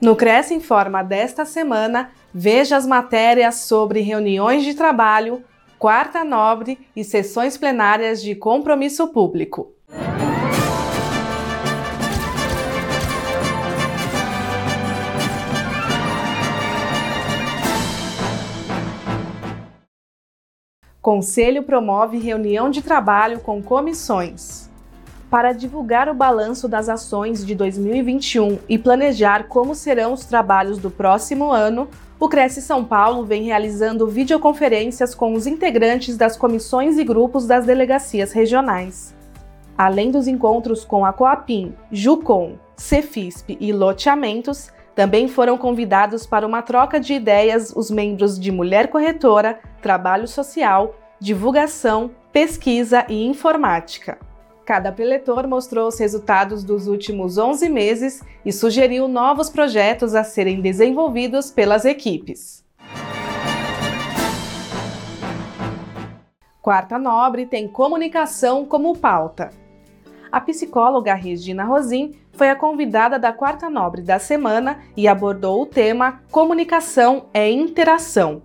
No Cresce Informa desta semana, veja as matérias sobre reuniões de trabalho, quarta nobre e sessões plenárias de compromisso público. Conselho promove reunião de trabalho com comissões. Para divulgar o balanço das ações de 2021 e planejar como serão os trabalhos do próximo ano, o Cresce São Paulo vem realizando videoconferências com os integrantes das comissões e grupos das delegacias regionais. Além dos encontros com a Coapim, Jucom, Cefisp e Loteamentos, também foram convidados para uma troca de ideias os membros de Mulher Corretora, Trabalho Social, Divulgação, Pesquisa e Informática. Cada preletor mostrou os resultados dos últimos 11 meses e sugeriu novos projetos a serem desenvolvidos pelas equipes. Quarta Nobre tem comunicação como pauta. A psicóloga Regina Rosim foi a convidada da Quarta Nobre da semana e abordou o tema Comunicação é Interação.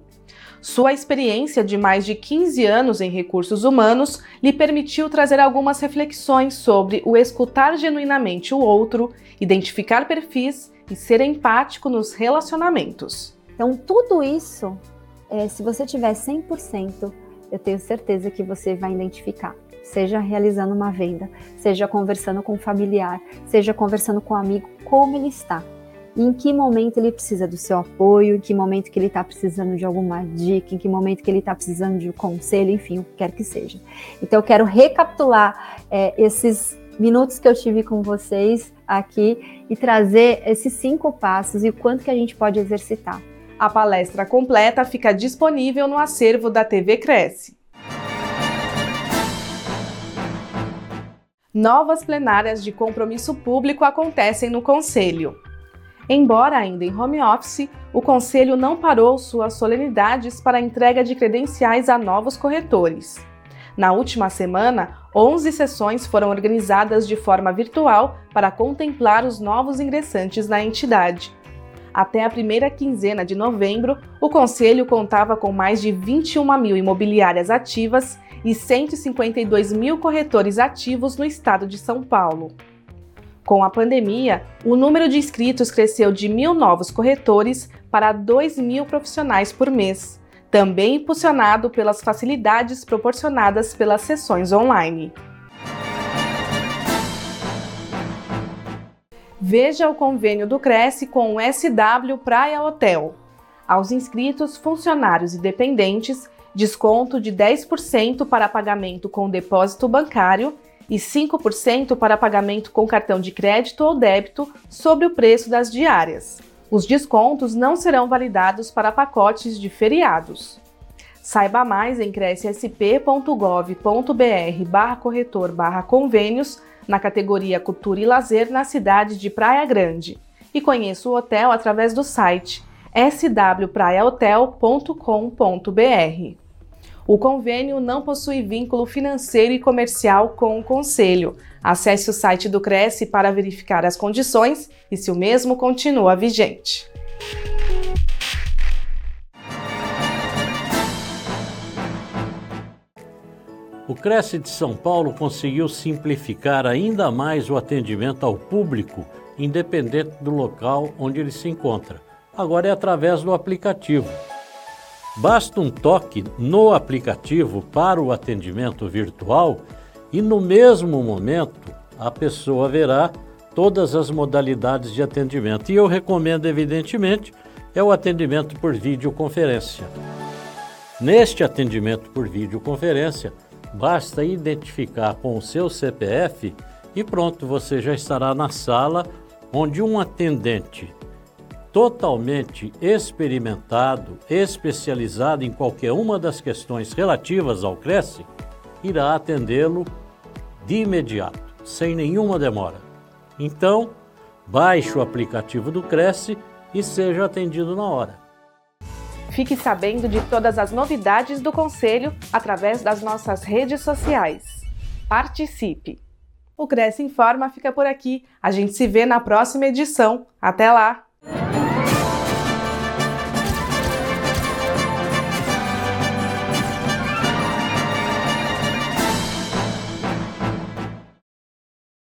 Sua experiência de mais de 15 anos em recursos humanos lhe permitiu trazer algumas reflexões sobre o escutar genuinamente o outro, identificar perfis e ser empático nos relacionamentos. Então, tudo isso, é, se você tiver 100%, eu tenho certeza que você vai identificar seja realizando uma venda, seja conversando com um familiar, seja conversando com um amigo, como ele está. Em que momento ele precisa do seu apoio, em que momento que ele está precisando de alguma dica, em que momento que ele está precisando de um conselho, enfim, o que quer que seja. Então eu quero recapitular é, esses minutos que eu tive com vocês aqui e trazer esses cinco passos e o quanto que a gente pode exercitar. A palestra completa fica disponível no acervo da TV Cresce. novas plenárias de compromisso público acontecem no Conselho. Embora ainda em home office, o Conselho não parou suas solenidades para a entrega de credenciais a novos corretores. Na última semana, 11 sessões foram organizadas de forma virtual para contemplar os novos ingressantes na entidade. Até a primeira quinzena de novembro, o Conselho contava com mais de 21 mil imobiliárias ativas e 152 mil corretores ativos no estado de São Paulo. Com a pandemia, o número de inscritos cresceu de mil novos corretores para 2 mil profissionais por mês, também impulsionado pelas facilidades proporcionadas pelas sessões online. Veja o convênio do Cresce com o SW Praia Hotel. Aos inscritos, funcionários e dependentes, desconto de 10% para pagamento com depósito bancário e 5% para pagamento com cartão de crédito ou débito sobre o preço das diárias. Os descontos não serão validados para pacotes de feriados. Saiba mais em crescsp.gov.br barra corretor barra convênios na categoria Cultura e Lazer na cidade de Praia Grande e conheça o hotel através do site swpraiahotel.com.br. O convênio não possui vínculo financeiro e comercial com o Conselho. Acesse o site do Cresce para verificar as condições e se o mesmo continua vigente. O Cresce de São Paulo conseguiu simplificar ainda mais o atendimento ao público, independente do local onde ele se encontra. Agora é através do aplicativo. Basta um toque no aplicativo para o atendimento virtual e no mesmo momento a pessoa verá todas as modalidades de atendimento. E eu recomendo, evidentemente, é o atendimento por videoconferência. Neste atendimento por videoconferência, basta identificar com o seu CPF e pronto, você já estará na sala onde um atendente totalmente experimentado, especializado em qualquer uma das questões relativas ao Cresce, irá atendê-lo de imediato, sem nenhuma demora. Então, baixe o aplicativo do Cresce e seja atendido na hora. Fique sabendo de todas as novidades do Conselho através das nossas redes sociais. Participe! O Cresce Informa fica por aqui. A gente se vê na próxima edição. Até lá!